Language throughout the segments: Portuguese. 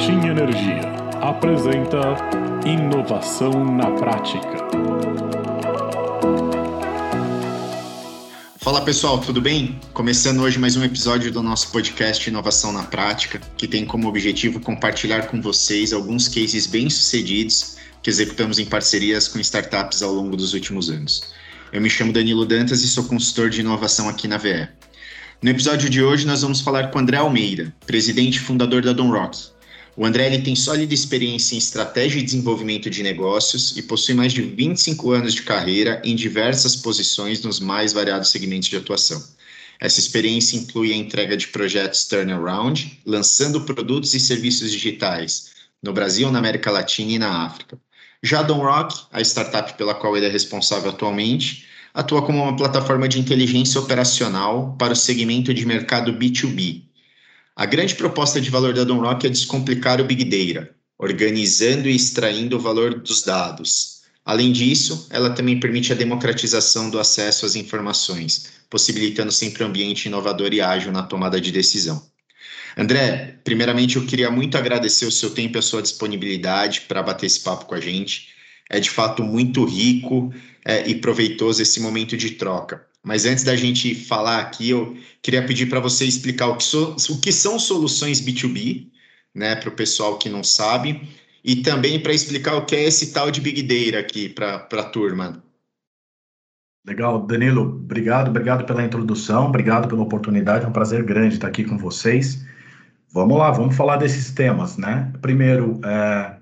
Marketing Energia apresenta Inovação na Prática. Fala pessoal, tudo bem? Começando hoje mais um episódio do nosso podcast Inovação na Prática, que tem como objetivo compartilhar com vocês alguns cases bem-sucedidos que executamos em parcerias com startups ao longo dos últimos anos. Eu me chamo Danilo Dantas e sou consultor de inovação aqui na VE. No episódio de hoje, nós vamos falar com André Almeida, presidente e fundador da Donrock. O André ele tem sólida experiência em estratégia e desenvolvimento de negócios e possui mais de 25 anos de carreira em diversas posições nos mais variados segmentos de atuação. Essa experiência inclui a entrega de projetos turnaround, lançando produtos e serviços digitais no Brasil, na América Latina e na África. Já a Donrock, a startup pela qual ele é responsável atualmente, atua como uma plataforma de inteligência operacional para o segmento de mercado B2B. A grande proposta de valor da Donrock é descomplicar o Big Data, organizando e extraindo o valor dos dados. Além disso, ela também permite a democratização do acesso às informações, possibilitando sempre um ambiente inovador e ágil na tomada de decisão. André, primeiramente eu queria muito agradecer o seu tempo e a sua disponibilidade para bater esse papo com a gente. É de fato muito rico é, e proveitoso esse momento de troca. Mas antes da gente falar aqui, eu queria pedir para você explicar o que, so, o que são soluções B2B, né, para o pessoal que não sabe, e também para explicar o que é esse tal de Big Data aqui para a turma. Legal, Danilo, obrigado, obrigado pela introdução, obrigado pela oportunidade, é um prazer grande estar aqui com vocês. Vamos lá, vamos falar desses temas, né? Primeiro, é,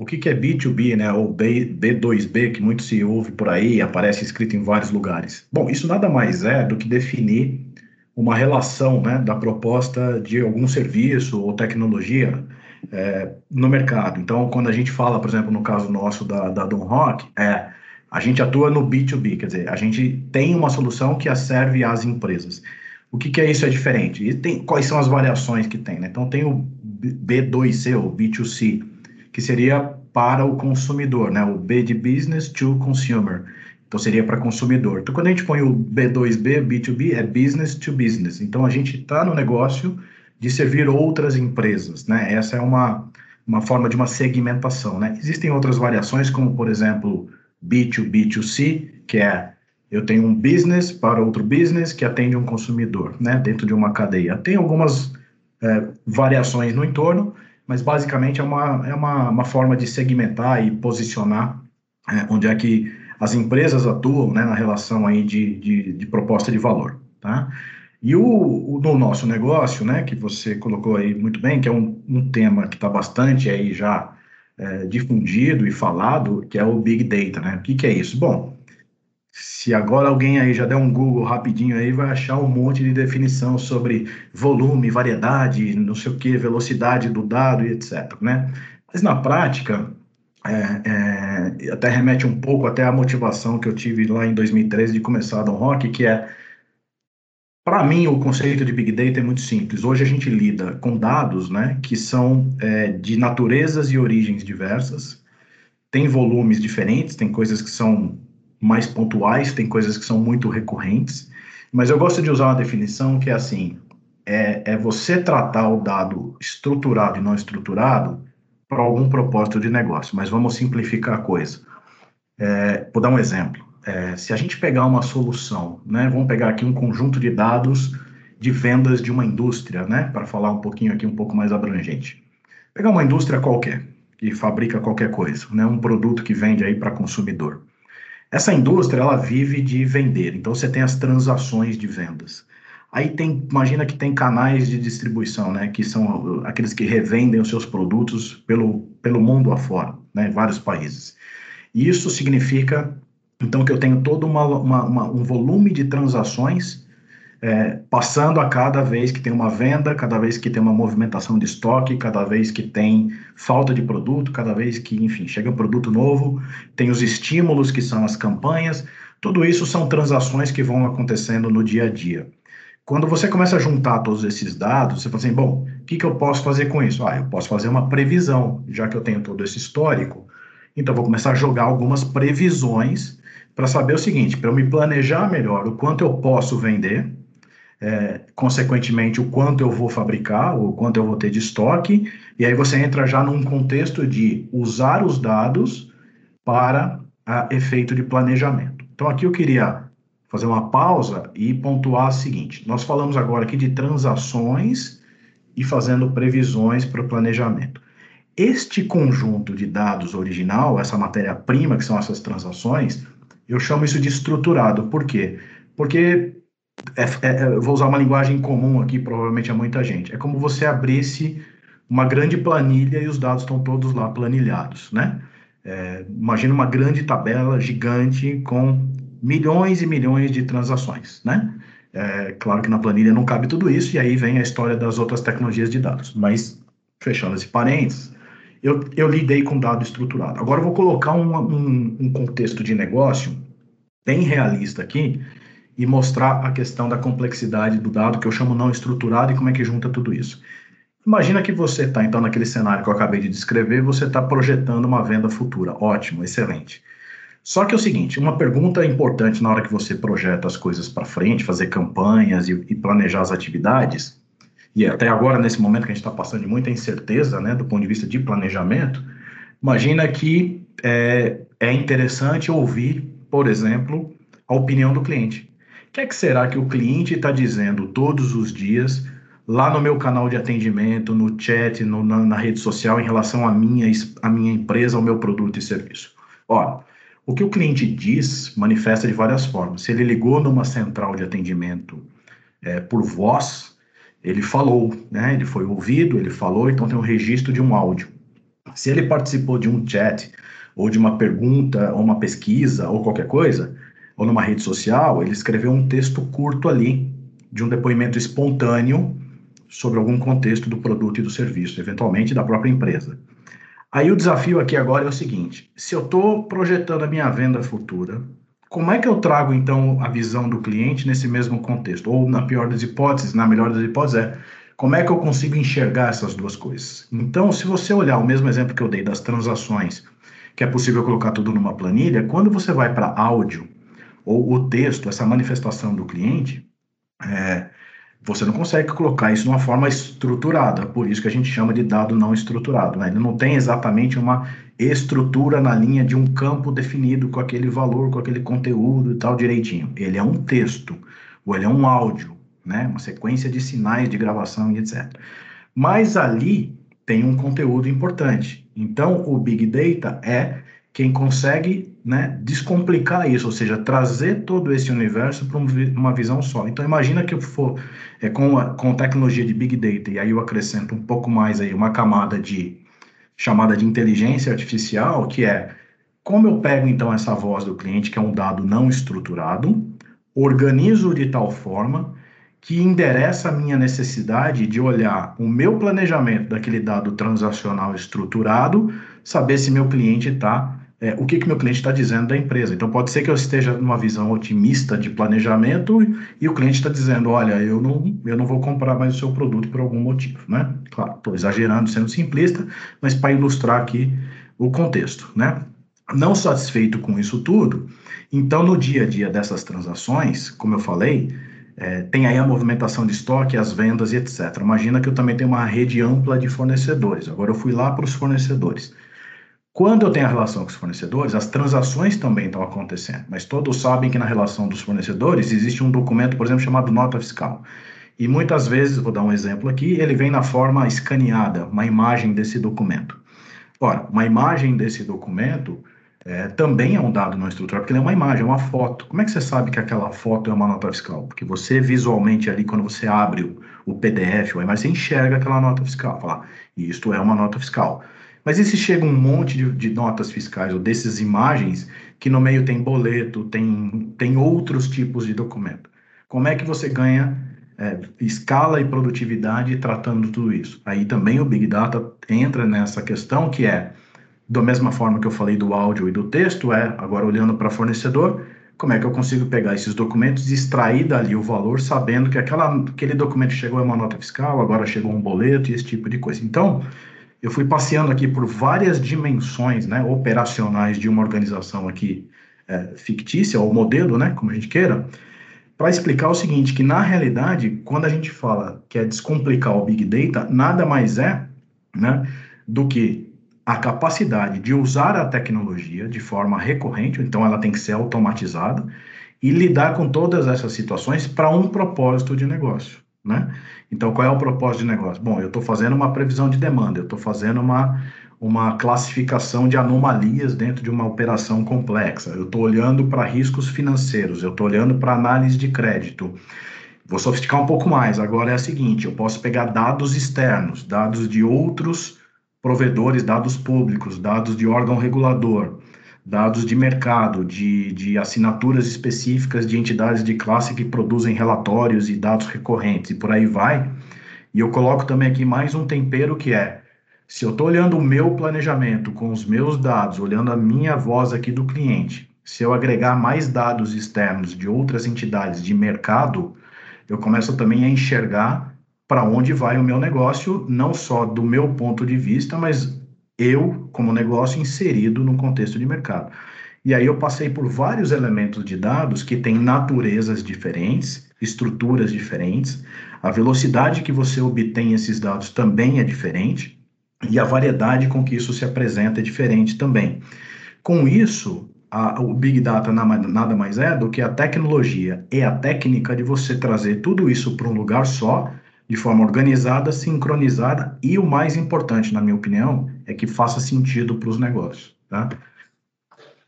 o que, que é B2B, né, ou B, B2B, que muito se ouve por aí, aparece escrito em vários lugares? Bom, isso nada mais é do que definir uma relação né, da proposta de algum serviço ou tecnologia é, no mercado. Então, quando a gente fala, por exemplo, no caso nosso da, da Don Rock, é, a gente atua no B2B, quer dizer, a gente tem uma solução que serve às empresas. O que, que é isso é diferente? E tem, quais são as variações que tem? Né? Então, tem o B2C, ou B2C, que seria para o consumidor, né? O B de business to consumer. Então seria para consumidor. Então quando a gente põe o B2B, B2B, é business to business. Então a gente está no negócio de servir outras empresas, né? Essa é uma, uma forma de uma segmentação, né? Existem outras variações, como por exemplo B2B2C, que é eu tenho um business para outro business que atende um consumidor, né? Dentro de uma cadeia. Tem algumas é, variações no entorno, mas basicamente é uma, é uma, uma forma de segmentar e posicionar é, onde é que as empresas atuam né, na relação aí de, de, de proposta de valor. Tá? E o, o, no nosso negócio, né, que você colocou aí muito bem, que é um, um tema que está bastante aí já é, difundido e falado, que é o Big Data, né? O que, que é isso? Bom, se agora alguém aí já der um Google rapidinho aí, vai achar um monte de definição sobre volume, variedade, não sei o que, velocidade do dado e etc. Né? Mas na prática, é, é, até remete um pouco até a motivação que eu tive lá em 2013 de começar a Don Rock, que é, para mim, o conceito de Big Data é muito simples. Hoje a gente lida com dados né, que são é, de naturezas e origens diversas, tem volumes diferentes, tem coisas que são mais pontuais, tem coisas que são muito recorrentes, mas eu gosto de usar uma definição que é assim: é, é você tratar o dado estruturado e não estruturado para algum propósito de negócio, mas vamos simplificar a coisa. É, vou dar um exemplo. É, se a gente pegar uma solução, né, vamos pegar aqui um conjunto de dados de vendas de uma indústria, né, para falar um pouquinho aqui, um pouco mais abrangente. Pegar uma indústria qualquer, que fabrica qualquer coisa, né, um produto que vende aí para consumidor. Essa indústria, ela vive de vender, então você tem as transações de vendas. Aí tem, imagina que tem canais de distribuição, né, que são aqueles que revendem os seus produtos pelo, pelo mundo afora, né, em vários países. Isso significa, então, que eu tenho todo uma, uma, uma, um volume de transações é, passando a cada vez que tem uma venda, cada vez que tem uma movimentação de estoque, cada vez que tem falta de produto, cada vez que, enfim, chega um produto novo, tem os estímulos que são as campanhas, tudo isso são transações que vão acontecendo no dia a dia. Quando você começa a juntar todos esses dados, você fala assim, bom, o que, que eu posso fazer com isso? Ah, eu posso fazer uma previsão, já que eu tenho todo esse histórico, então vou começar a jogar algumas previsões para saber o seguinte, para eu me planejar melhor o quanto eu posso vender, é, consequentemente, o quanto eu vou fabricar, o quanto eu vou ter de estoque, e aí você entra já num contexto de usar os dados para a, efeito de planejamento. Então, aqui eu queria fazer uma pausa e pontuar o seguinte: nós falamos agora aqui de transações e fazendo previsões para o planejamento. Este conjunto de dados original, essa matéria-prima, que são essas transações, eu chamo isso de estruturado. Por quê? Porque é, é, é vou usar uma linguagem comum aqui, provavelmente a muita gente. É como você abrisse uma grande planilha e os dados estão todos lá planilhados, né? É, imagina uma grande tabela gigante com milhões e milhões de transações, né? É, claro que na planilha não cabe tudo isso, e aí vem a história das outras tecnologias de dados. Mas, fechando esse parênteses, eu, eu lidei com dado estruturado. Agora eu vou colocar um, um, um contexto de negócio bem realista aqui, e mostrar a questão da complexidade do dado, que eu chamo não estruturado, e como é que junta tudo isso. Imagina que você está, então, naquele cenário que eu acabei de descrever, você está projetando uma venda futura. Ótimo, excelente. Só que é o seguinte, uma pergunta importante na hora que você projeta as coisas para frente, fazer campanhas e, e, planejar as atividades, e até agora, nesse momento que a gente está passando de muita incerteza, né, do ponto de vista de planejamento, imagina que é, é interessante ouvir, por exemplo, a opinião do cliente que é que será que o cliente está dizendo todos os dias lá no meu canal de atendimento, no chat, no, na, na, rede social em relação à minha, à minha empresa, ao meu produto e serviço? Ora, o que o cliente diz manifesta de várias formas. Se ele ligou numa central de atendimento é, por voz, ele falou, né? Ele foi ouvido, ele falou, então tem um registro de um áudio. Se ele participou de um chat ou de uma pergunta ou uma pesquisa ou qualquer coisa, ou numa rede social, ele escreveu um texto curto ali, de um depoimento espontâneo sobre algum contexto do produto e do serviço, eventualmente da própria empresa. Aí o desafio aqui agora é o seguinte: se eu estou projetando a minha venda futura, como é que eu trago então a visão do cliente nesse mesmo contexto? Ou, na pior das hipóteses, na melhor das hipóteses, é como é que eu consigo enxergar essas duas coisas? Então, se você olhar o mesmo exemplo que eu dei das transações, que é possível colocar tudo numa planilha, quando você vai para áudio, ou o texto, essa manifestação do cliente, é, você não consegue colocar isso de uma forma estruturada, por isso que a gente chama de dado não estruturado. Né? Ele não tem exatamente uma estrutura na linha de um campo definido com aquele valor, com aquele conteúdo e tal direitinho. Ele é um texto, ou ele é um áudio, né? uma sequência de sinais de gravação e etc. Mas ali tem um conteúdo importante. Então, o Big Data é quem consegue né, descomplicar isso, ou seja, trazer todo esse universo para uma visão só. Então, imagina que eu for é, com, a, com tecnologia de Big Data, e aí eu acrescento um pouco mais aí, uma camada de chamada de inteligência artificial, que é como eu pego então essa voz do cliente, que é um dado não estruturado, organizo de tal forma que endereça a minha necessidade de olhar o meu planejamento daquele dado transacional estruturado, saber se meu cliente está é, o que, que meu cliente está dizendo da empresa. Então, pode ser que eu esteja numa visão otimista de planejamento e o cliente está dizendo, olha, eu não, eu não vou comprar mais o seu produto por algum motivo, né? Claro, estou exagerando, sendo simplista, mas para ilustrar aqui o contexto, né? Não satisfeito com isso tudo, então, no dia a dia dessas transações, como eu falei, é, tem aí a movimentação de estoque, as vendas e etc. Imagina que eu também tenho uma rede ampla de fornecedores. Agora eu fui lá para os fornecedores. Quando eu tenho a relação com os fornecedores, as transações também estão acontecendo, mas todos sabem que na relação dos fornecedores existe um documento, por exemplo, chamado nota fiscal. E muitas vezes, vou dar um exemplo aqui, ele vem na forma escaneada, uma imagem desse documento. Ora, uma imagem desse documento é, também é um dado não estruturado, porque ele é uma imagem, é uma foto. Como é que você sabe que aquela foto é uma nota fiscal? Porque você visualmente ali, quando você abre o, PDF, a imagem, você enxerga aquela nota fiscal. Fala, ah, isto é uma nota fiscal. Mas e se chega um monte de, de, notas fiscais ou dessas imagens que no meio tem boleto, tem, tem outros tipos de documento? Como é que você ganha é, escala e produtividade tratando tudo isso? Aí também o Big Data entra nessa questão que é, da mesma forma que eu falei do áudio e do texto, é agora olhando para fornecedor, como é que eu consigo pegar esses documentos e extrair dali o valor, sabendo que aquela, aquele documento chegou a uma nota fiscal, agora chegou um boleto e esse tipo de coisa. Então, eu fui passeando aqui por várias dimensões né, operacionais de uma organização aqui é, fictícia, ou modelo, né, como a gente queira, para explicar o seguinte, que na realidade, quando a gente fala que é descomplicar o Big Data, nada mais é né, do que a capacidade de usar a tecnologia de forma recorrente, então ela tem que ser automatizada, e lidar com todas essas situações para um propósito de negócio. Né? Então, qual é o propósito de negócio? Bom, eu estou fazendo uma previsão de demanda, eu estou fazendo uma, uma classificação de anomalias dentro de uma operação complexa, eu estou olhando para riscos financeiros, eu estou olhando para análise de crédito. Vou sofisticar um pouco mais. Agora é a seguinte: eu posso pegar dados externos, dados de outros provedores, dados públicos, dados de órgão regulador, dados de mercado, de, de assinaturas específicas de entidades de classe que produzem relatórios e dados recorrentes e por aí vai. E eu coloco também aqui mais um tempero que é, se eu estou olhando o meu planejamento com os meus dados, olhando a minha voz aqui do cliente, se eu agregar mais dados externos de outras entidades de mercado, eu começo também a enxergar para onde vai o meu negócio, não só do meu ponto de vista, mas eu, como negócio, inserido no contexto de mercado. E aí eu passei por vários elementos de dados que têm naturezas diferentes, estruturas diferentes, a velocidade que você obtém esses dados também é diferente, e a variedade com que isso se apresenta é diferente também. Com isso, a, o Big Data nada mais é do que a tecnologia e a técnica de você trazer tudo isso para um lugar só de forma organizada, sincronizada e o mais importante, na minha opinião, é que faça sentido para os negócios, tá?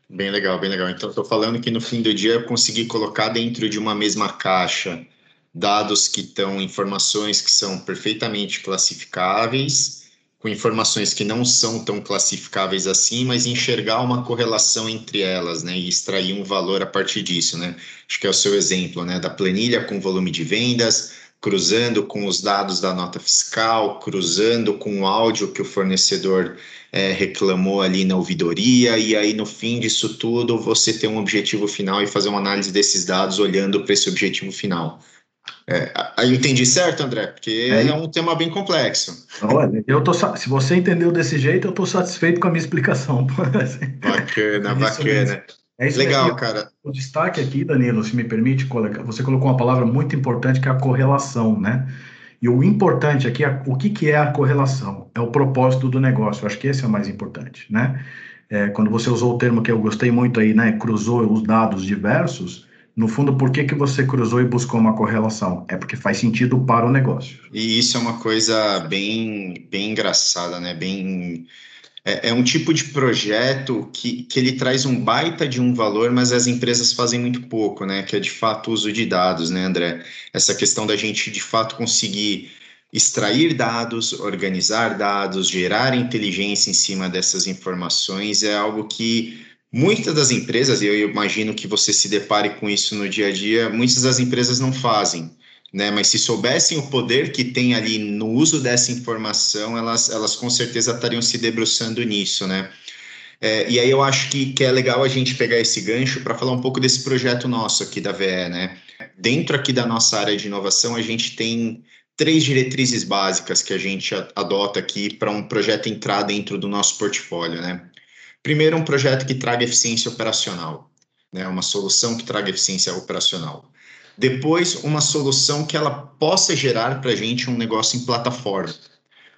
Bem legal, bem legal. Então, estou falando que no fim do dia eu consegui colocar dentro de uma mesma caixa dados que estão, informações que são perfeitamente classificáveis, com informações que não são tão classificáveis assim, mas enxergar uma correlação entre elas, né, e extrair um valor a partir disso, né? Acho que é o seu exemplo, né, da planilha com volume de vendas, cruzando com os dados da nota fiscal, cruzando com o áudio que o fornecedor é, reclamou ali na ouvidoria, e aí no fim disso tudo você ter um objetivo final e fazer uma análise desses dados olhando para esse objetivo final. É, aí eu entendi certo, André, porque é, é um tema bem complexo. Olha, eu tô, se você entendeu desse jeito, eu estou satisfeito com a minha explicação. bacana, bacana. É isso Legal, aqui. cara. O destaque aqui, Danilo, se me permite, você colocou uma palavra muito importante que é a correlação, né? E o importante aqui, o que, que é a correlação? É o propósito do negócio. Eu acho que esse é o mais importante, né? É, quando você usou o termo que eu gostei muito aí, né? Cruzou os dados diversos. No fundo, por que, que você cruzou e buscou uma correlação? É porque faz sentido para o negócio. E isso é uma coisa bem, bem engraçada, né? Bem é, é, um tipo de projeto que, que ele traz um baita de um valor, mas as empresas fazem muito pouco, né? Que é de fato o uso de dados, né, André? Essa questão da gente de fato conseguir extrair dados, organizar dados, gerar inteligência em cima dessas informações é algo que muitas das empresas, e eu imagino que você se depare com isso no dia a dia, muitas das empresas não fazem né? Mas se soubessem o poder que tem ali no uso dessa informação, elas, elas com certeza estariam se debruçando nisso, né? É, e aí eu acho que, que é legal a gente pegar esse gancho para falar um pouco desse projeto nosso aqui da VE, né? Dentro aqui da nossa área de inovação, a gente tem três diretrizes básicas que a gente adota aqui para um projeto entrar dentro do nosso portfólio, né? Primeiro, um projeto que traga eficiência operacional, né? Uma solução que traga eficiência operacional. Depois, uma solução que ela possa gerar para a gente um negócio em plataforma.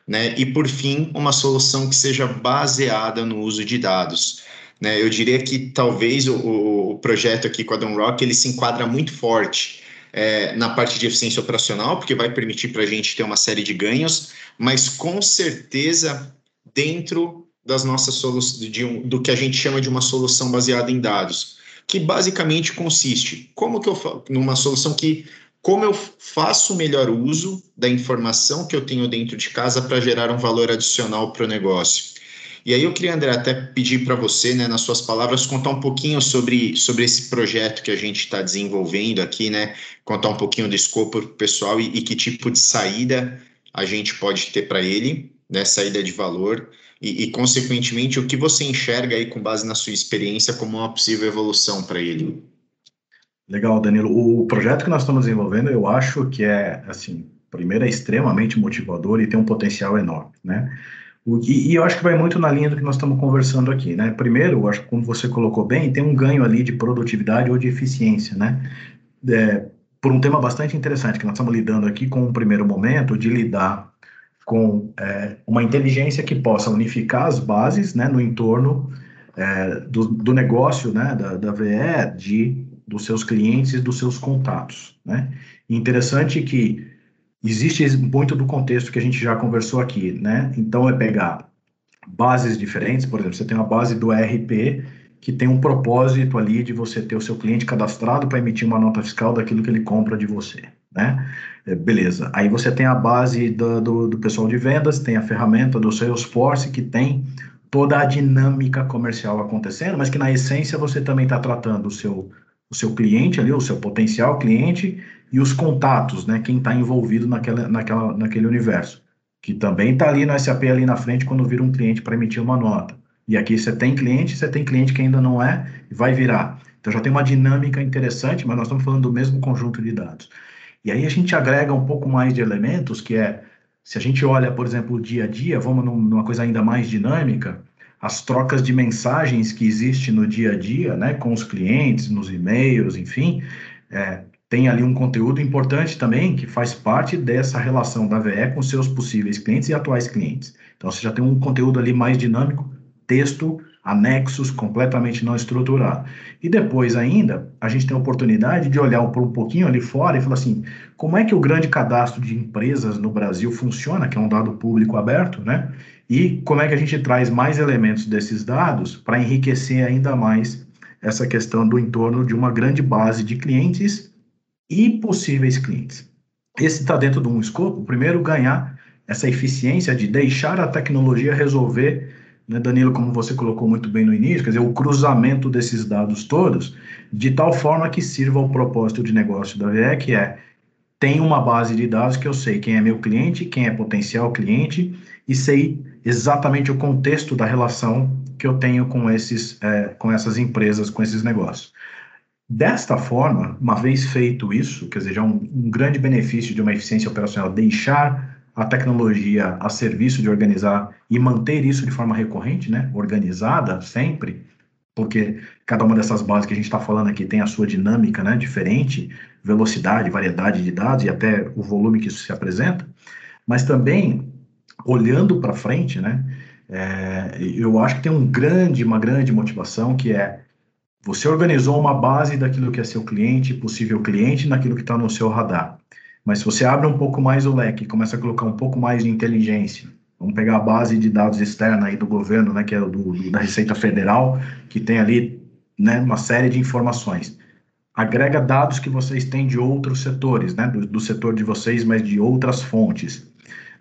Né? E, por fim, uma solução que seja baseada no uso de dados. Né? Eu diria que talvez o, o projeto aqui com a Rock ele se enquadra muito forte é, na parte de eficiência operacional, porque vai permitir para a gente ter uma série de ganhos, mas com certeza dentro das nossas soluções, um, do que a gente chama de uma solução baseada em dados que basicamente consiste como que eu numa solução que como eu faço o melhor uso da informação que eu tenho dentro de casa para gerar um valor adicional para o negócio. E aí eu queria, André, até pedir para você, né, nas suas palavras, contar um pouquinho sobre, sobre esse projeto que a gente está desenvolvendo aqui, né? Contar um pouquinho do escopo pessoal e, e que tipo de saída a gente pode ter para ele, né? Saída de valor e, e, consequentemente, o que você enxerga aí com base na sua experiência como uma possível evolução para ele? Legal, Danilo. O projeto que nós estamos desenvolvendo, eu acho que é, assim, primeiro é extremamente motivador e tem um potencial enorme, né? O, e, e, eu acho que vai muito na linha do que nós estamos conversando aqui, né? Primeiro, eu acho que como você colocou bem, tem um ganho ali de produtividade ou de eficiência, né? É, por um tema bastante interessante, que nós estamos lidando aqui com um primeiro momento de lidar com é, uma inteligência que possa unificar as bases né, no entorno é, do, do, negócio né, da, da VE, de, dos seus clientes e dos seus contatos. Né? interessante que existe muito do contexto que a gente já conversou aqui. Né? Então, é pegar bases diferentes, por exemplo, você tem uma base do ERP que tem um propósito ali de você ter o seu cliente cadastrado para emitir uma nota fiscal daquilo que ele compra de você, né? É, beleza. Aí você tem a base do, do, do, pessoal de vendas, tem a ferramenta do Salesforce que tem toda a dinâmica comercial acontecendo, mas que na essência você também está tratando o seu, o seu cliente ali, o seu potencial cliente e os contatos, né? Quem está envolvido naquela, naquela, naquele universo, que também está ali no SAP ali na frente quando vira um cliente para emitir uma nota. E aqui você tem cliente, você tem cliente que ainda não é e vai virar. Então já tem uma dinâmica interessante, mas nós estamos falando do mesmo conjunto de dados. E aí a gente agrega um pouco mais de elementos, que é, se a gente olha, por exemplo, o dia a dia, vamos numa coisa ainda mais dinâmica, as trocas de mensagens que existem no dia a dia, né, com os clientes, nos e-mails, enfim, é, tem ali um conteúdo importante também que faz parte dessa relação da VE com seus possíveis clientes e atuais clientes. Então, você já tem um conteúdo ali mais dinâmico texto, anexos completamente não estruturado. E depois ainda, a gente tem a oportunidade de olhar por um pouquinho ali fora e falar assim, como é que o grande cadastro de empresas no Brasil funciona, que é um dado público aberto, né? E como é que a gente traz mais elementos desses dados para enriquecer ainda mais essa questão do entorno de uma grande base de clientes e possíveis clientes. Esse está dentro de um escopo, primeiro, ganhar essa eficiência de deixar a tecnologia resolver né, Danilo, como você colocou muito bem no início, quer dizer, o cruzamento desses dados todos, de tal forma que sirva ao propósito de negócio da VE, que é, tem uma base de dados que eu sei quem é meu cliente, quem é potencial cliente, e sei exatamente o contexto da relação que eu tenho com, esses, é, com essas empresas, com esses negócios. Desta forma, uma vez feito isso, quer dizer, já um, um grande benefício de uma eficiência operacional, deixar a tecnologia a serviço de organizar e manter isso de forma recorrente, né, organizada sempre, porque cada uma dessas bases que a gente está falando aqui tem a sua dinâmica, né, diferente, velocidade, variedade de dados e até o volume que isso se apresenta, mas também olhando para frente, né, é, eu acho que tem um grande, uma grande motivação que é você organizou uma base daquilo que é seu cliente, possível cliente, naquilo que está no seu radar. Mas se você abre um pouco mais o leque, começa a colocar um pouco mais de inteligência, vamos pegar a base de dados externa aí do governo, né, que é do, da Receita Federal, que tem ali né, uma série de informações. Agrega dados que vocês têm de outros setores, né, do, do setor de vocês, mas de outras fontes.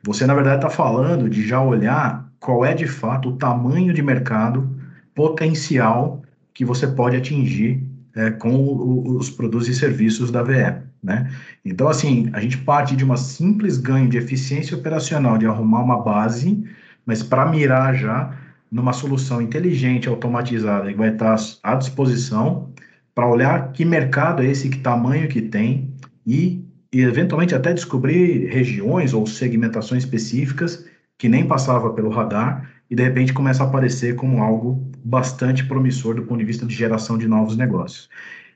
Você, na verdade, está falando de já olhar qual é de fato o tamanho de mercado potencial que você pode atingir é, com o, os produtos e serviços da VE. Né? Então, assim, a gente parte de uma simples ganho de eficiência operacional, de arrumar uma base, mas para mirar já numa solução inteligente, automatizada, que vai estar à disposição para olhar que mercado é esse, que tamanho que tem e, e, eventualmente até descobrir regiões ou segmentações específicas que nem passava pelo radar e de repente começa a aparecer como algo bastante promissor do ponto de vista de geração de novos negócios.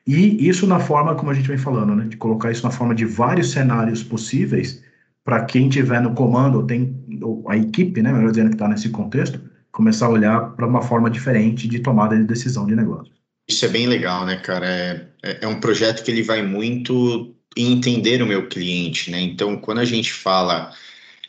E isso na forma, como a gente vem falando, né, de colocar isso na forma de vários cenários possíveis para quem tiver no comando, ou tem ou a equipe, né, melhor dizendo, que está nesse contexto, começar a olhar para uma forma diferente de tomada de decisão de negócio. Isso é bem legal, né, cara? É, é, é um projeto que ele vai muito entender o meu cliente, né? Então, quando a gente fala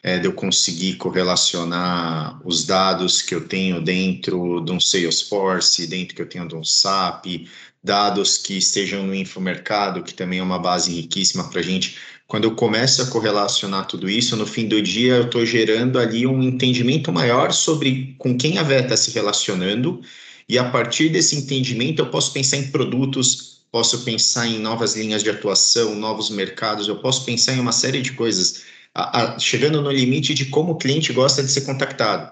é, de eu conseguir correlacionar os dados que eu tenho dentro de um Salesforce, dentro que eu tenho de um SAP, dados que estejam no infomercado, que também é uma base riquíssima para a gente. Quando eu começo a correlacionar tudo isso, no fim do dia eu estou gerando ali um entendimento maior sobre com quem a VETA está se relacionando, e a partir desse entendimento eu posso pensar em produtos, posso pensar em novas linhas de atuação, novos mercados, eu posso pensar em uma série de coisas, a, a, chegando no limite de como o cliente gosta de ser contactado.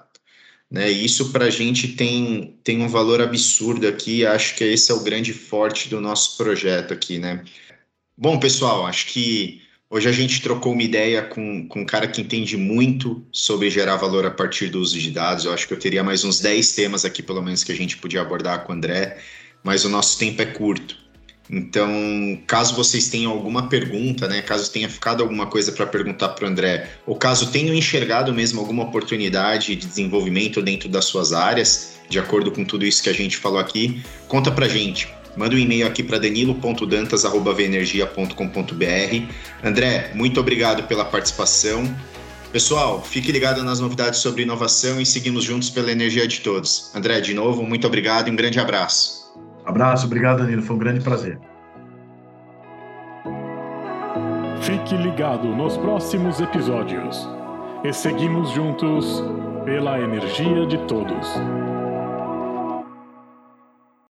Né? Isso para a gente tem, tem um valor absurdo aqui, acho que esse é o grande forte do nosso projeto aqui, né? Bom, pessoal, acho que hoje a gente trocou uma ideia com, com um cara que entende muito sobre gerar valor a partir do uso de dados. Eu acho que eu teria mais uns 10 temas aqui, pelo menos, que a gente podia abordar com o André, mas o nosso tempo é curto. Então, caso vocês tenham alguma pergunta, né, caso tenha ficado alguma coisa para perguntar para o André, ou caso tenham enxergado mesmo alguma oportunidade de desenvolvimento dentro das suas áreas, de acordo com tudo isso que a gente falou aqui, conta para gente. Manda um e-mail aqui para danilo.dantas.venergia.com.br. André, muito obrigado pela participação. Pessoal, fique ligado nas novidades sobre inovação e seguimos juntos pela energia de todos. André, de novo, muito obrigado e um grande abraço. Abraço, obrigado, Danilo. Foi um grande prazer. Fique ligado nos próximos episódios e seguimos juntos pela energia de todos.